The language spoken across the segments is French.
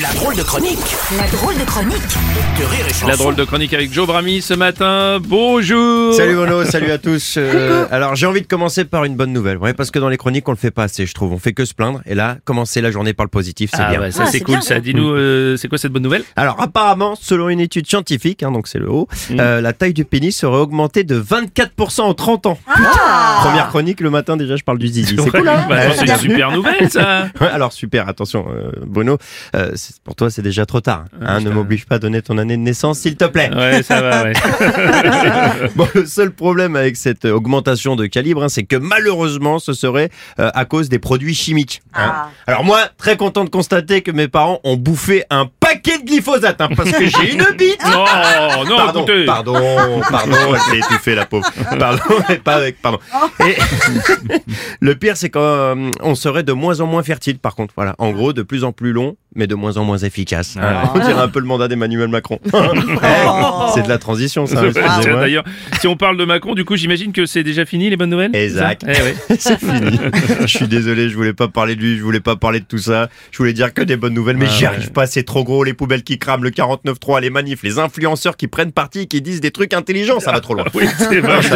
La drôle de chronique La drôle de chronique de Rire et Chanson. La drôle de chronique avec Joe Brami ce matin. Bonjour. Salut Mono, salut à tous. Euh, alors j'ai envie de commencer par une bonne nouvelle. Ouais, parce que dans les chroniques on le fait pas assez, je trouve. On fait que se plaindre. Et là, commencer la journée par le positif, c'est Ah bien. ouais, ça Ah, c'est cool bien, ça. Dis-nous, euh, c'est quoi cette bonne nouvelle? Alors apparemment, selon une étude scientifique, hein, donc c'est le haut, Mm. euh, la taille du pénis serait augmentée de 24% en 30 ans. Ah. Première chronique le matin déjà, je parle du zizi. C'est Ouais, cool. Hein? bah, c'est une super nouvelle ça. Ouais, alors super, attention, euh, Bruno, euh, pour toi c'est déjà trop tard. Hein, ne ça- m'oblige pas à donner ton année de naissance, s'il te plaît. Ouais, ça va, ouais. Bon, le seul problème avec cette euh, augmentation de calibre, hein, c'est que malheureusement, ce serait euh, à cause des produits chimiques. hein. Ah. Alors moi, très content de constater que mes parents ont bouffé un paquet de glyphosate, hein, parce que j'ai une bite. Non, non, Pardon, écoutez. pardon, pardon, elle s'est étouffée la pauvre. Pardon, mais pas avec, pardon. Et le pire, c'est qu'on serait de moins en moins fertile, par contre. Voilà, en gros, de plus en plus long, mais de moins en moins efficace. Ah. On dirait un peu le mandat d'Emmanuel Macron. Eh, c'est de la transition, ça. D'ailleurs, si on parle de Macron, du coup, j'imagine que c'est déjà fini les bonnes nouvelles? Exact. Eh. C'est fini. je suis désolé, je voulais pas parler de lui, je voulais pas parler de tout ça. Je voulais dire que des bonnes nouvelles, mais Ah j'y ouais. arrive pas. C'est trop gros, les poubelles qui crament, le 49.3, les manifs, les influenceurs qui prennent parti, qui disent des trucs intelligents. Ça va trop loin. Oui, c'est vrai. Vous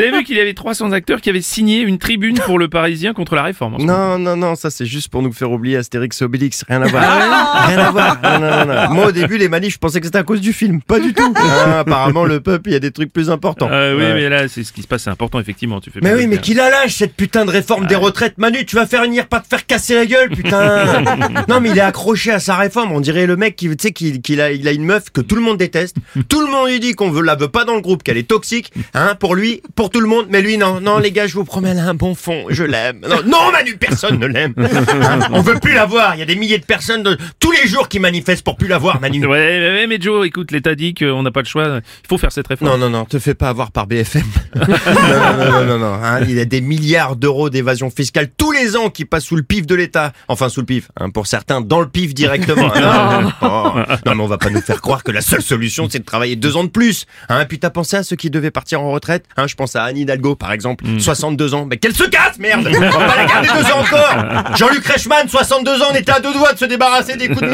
avez vu, qu'il y avait 300 acteurs qui avaient signé une tribune pour le Parisien contre la réforme. Non, non, non, ça c'est juste pour nous faire oublier Astérix et Obélix. Rien à voir. Rien à voir. Non, non, non, non. Moi au début, les manifs, je pensais que c'était à cause du film. Pas du tout. Ah, apparemment, le peuple, il y a des trucs plus importants. Ah oui, Ouais. mais là, c'est ce qui se passe, c'est important, effectivement. Tu fais Mais oui, mais qu'il la lâche cette putain de réforme des retraites. Manu, tu vas faire venir pas te faire casser la gueule, putain. non, mais il est accroché à sa réforme. On dirait le mec qui, tu sais, qu'il qu'il a, il a une meuf que tout le monde déteste. Tout le monde lui dit qu'on veut la veut pas dans le groupe, qu'elle est toxique, hein, pour lui, pour tout le monde. Mais lui, non, non, les gars, je vous promets, elle a un bon fond. Je l'aime. Non, non, Manu, personne ne l'aime. On veut plus la voir. Il y a des milliers de personnes de, tous les jours qui manifestent pour plus la voir, Manu. Ouais, mais Joe, écoute, l'État dit qu'on n'a pas le choix. Il faut faire cette réforme. Non, non, non, te fais pas avoir par BFM. non, non, non, non, non, non, hein, il y a des milliards d'euros d'évasion fiscale tous les ans qui passent sous le pif de l'État. Enfin, sous le pif, hein, pour certains, dans le pif directement. hein. Oh. Non, mais on va pas nous faire croire que la seule solution, c'est de travailler deux ans de plus. Hein, puis t'as pensé à ceux qui devaient partir en retraite? Hein, Je pense à Anne Hidalgo, par exemple, 62 ans. Mais qu'elle se casse, merde On va pas la garder deux ans encore Jean-Luc Reichmann, 62 ans, on était à deux doigts de se débarrasser des coups de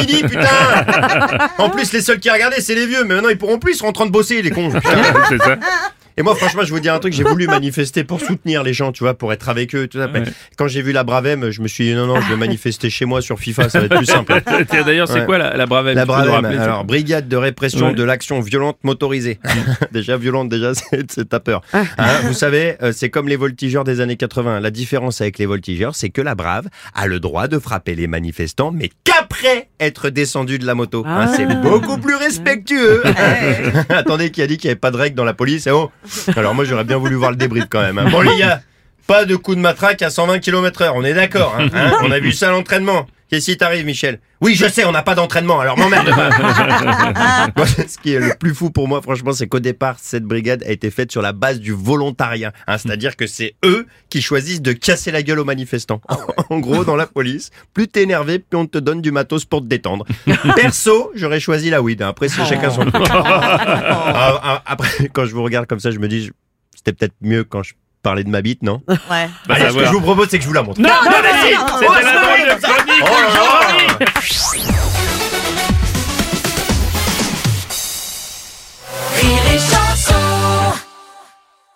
En plus, les seuls qui regardaient, c'est les vieux. Mais maintenant, ils pourront plus, ils seront en train de bosser, les cons. Et moi, franchement, je vous dis un truc, j'ai voulu manifester pour soutenir les gens, tu vois, pour être avec eux, tout ça. Ouais. Quand j'ai vu la Bravem, je me suis dit, non, non, je vais manifester chez moi sur FIFA, ça va être plus simple. D'ailleurs, c'est Ouais. quoi la, la Bravem La Bravem, alors, brigade de répression Ouais. de l'action violente motorisée. déjà violente, déjà, c'est ta peur. Ah. Hein, vous savez, euh, c'est comme les voltigeurs des années 80. La différence avec les voltigeurs, c'est que la Brave a le droit de frapper les manifestants, mais qu'après être descendu de la moto. Hein, c'est beaucoup plus respectueux. Attendez, qui a dit qu'il n'y avait pas de règles dans la police? Eh oh Alors moi, j'aurais bien voulu voir le débrief quand même. hein. Bon les gars, pas de coup de matraque à 120 km heure, on est d'accord. hein, hein on a vu ça à l'entraînement. Qu'est-ce qui t'arrive, Michel Oui, je sais, on n'a pas d'entraînement, alors m'emmerde pas. Moi, ce qui est le plus fou pour moi, franchement, c'est qu'au départ, cette brigade a été faite sur la base du volontariat. hein, C'est-à-dire que c'est eux qui choisissent de casser la gueule aux manifestants. en gros, dans la police, plus t'es énervé, plus on te donne du matos pour te détendre. Perso, j'aurais choisi la weed. hein. Après, c'est chacun son truc. Ah, ah, Après, quand je vous regarde comme ça, je me dis, c'était peut-être mieux quand je parlais de ma bite, non Ouais. Bah, Allez, ça ce que je vous propose, c'est que je vous la montre. Non, non, non, mais si non, non, C'était non, la non, drôle non, de chronique Oh de là Joe là. Brami.